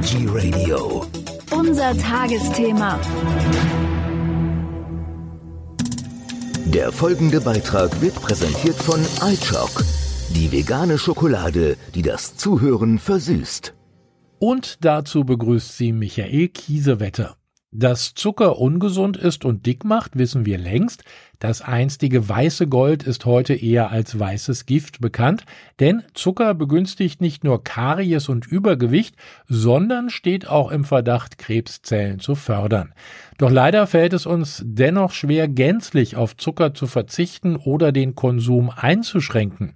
Energy Radio. Unser Tagesthema. Der folgende Beitrag wird präsentiert von iChock, die vegane Schokolade, die das Zuhören versüßt. Und dazu begrüßt sie Michael Kiesewetter. Dass Zucker ungesund ist und dick macht, wissen wir längst. Das einstige weiße Gold ist heute eher als weißes Gift bekannt, denn Zucker begünstigt nicht nur Karies und Übergewicht, sondern steht auch im Verdacht, Krebszellen zu fördern. Doch leider fällt es uns dennoch schwer, gänzlich auf Zucker zu verzichten oder den Konsum einzuschränken.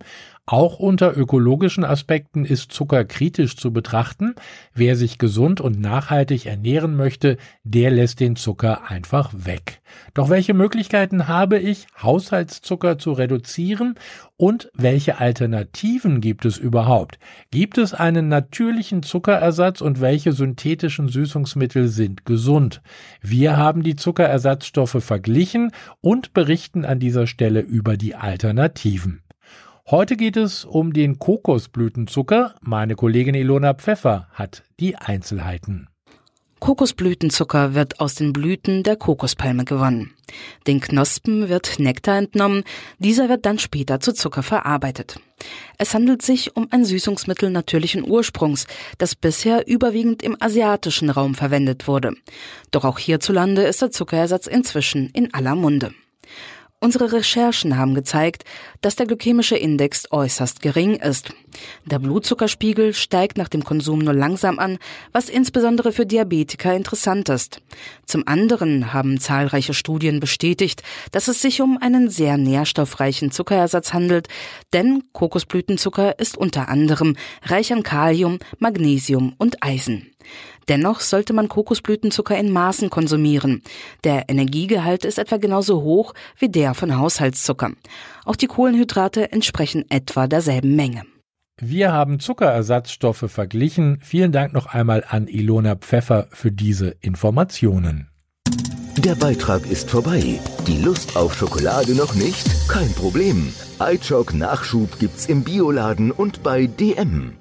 Auch unter ökologischen Aspekten ist Zucker kritisch zu betrachten. Wer sich gesund und nachhaltig ernähren möchte, der lässt den Zucker einfach weg. Doch welche Möglichkeiten habe ich, Haushaltszucker zu reduzieren und welche Alternativen gibt es überhaupt? Gibt es einen natürlichen Zuckerersatz und welche synthetischen Süßungsmittel sind gesund? Wir haben die Zuckerersatzstoffe verglichen und berichten an dieser Stelle über die Alternativen. Heute geht es um den Kokosblütenzucker. Meine Kollegin Ilona Pfeffer hat die Einzelheiten. Kokosblütenzucker wird aus den Blüten der Kokospalme gewonnen. Den Knospen wird Nektar entnommen, dieser wird dann später zu Zucker verarbeitet. Es handelt sich um ein Süßungsmittel natürlichen Ursprungs, das bisher überwiegend im asiatischen Raum verwendet wurde. Doch auch hierzulande ist der Zuckerersatz inzwischen in aller Munde. Unsere Recherchen haben gezeigt, dass der glykämische Index äußerst gering ist. Der Blutzuckerspiegel steigt nach dem Konsum nur langsam an, was insbesondere für Diabetiker interessant ist. Zum anderen haben zahlreiche Studien bestätigt, dass es sich um einen sehr nährstoffreichen Zuckerersatz handelt, denn Kokosblütenzucker ist unter anderem reich an Kalium, Magnesium und Eisen. Dennoch sollte man Kokosblütenzucker in Maßen konsumieren. Der Energiegehalt ist etwa genauso hoch wie der von Haushaltszucker. Auch die Kohlenhydrate entsprechen etwa derselben Menge. Wir haben Zuckerersatzstoffe verglichen. Vielen Dank noch einmal an Ilona Pfeffer für diese Informationen. Der Beitrag ist vorbei. Die Lust auf Schokolade noch nicht? Kein Problem. iChock Nachschub gibt's im Bioladen und bei DM.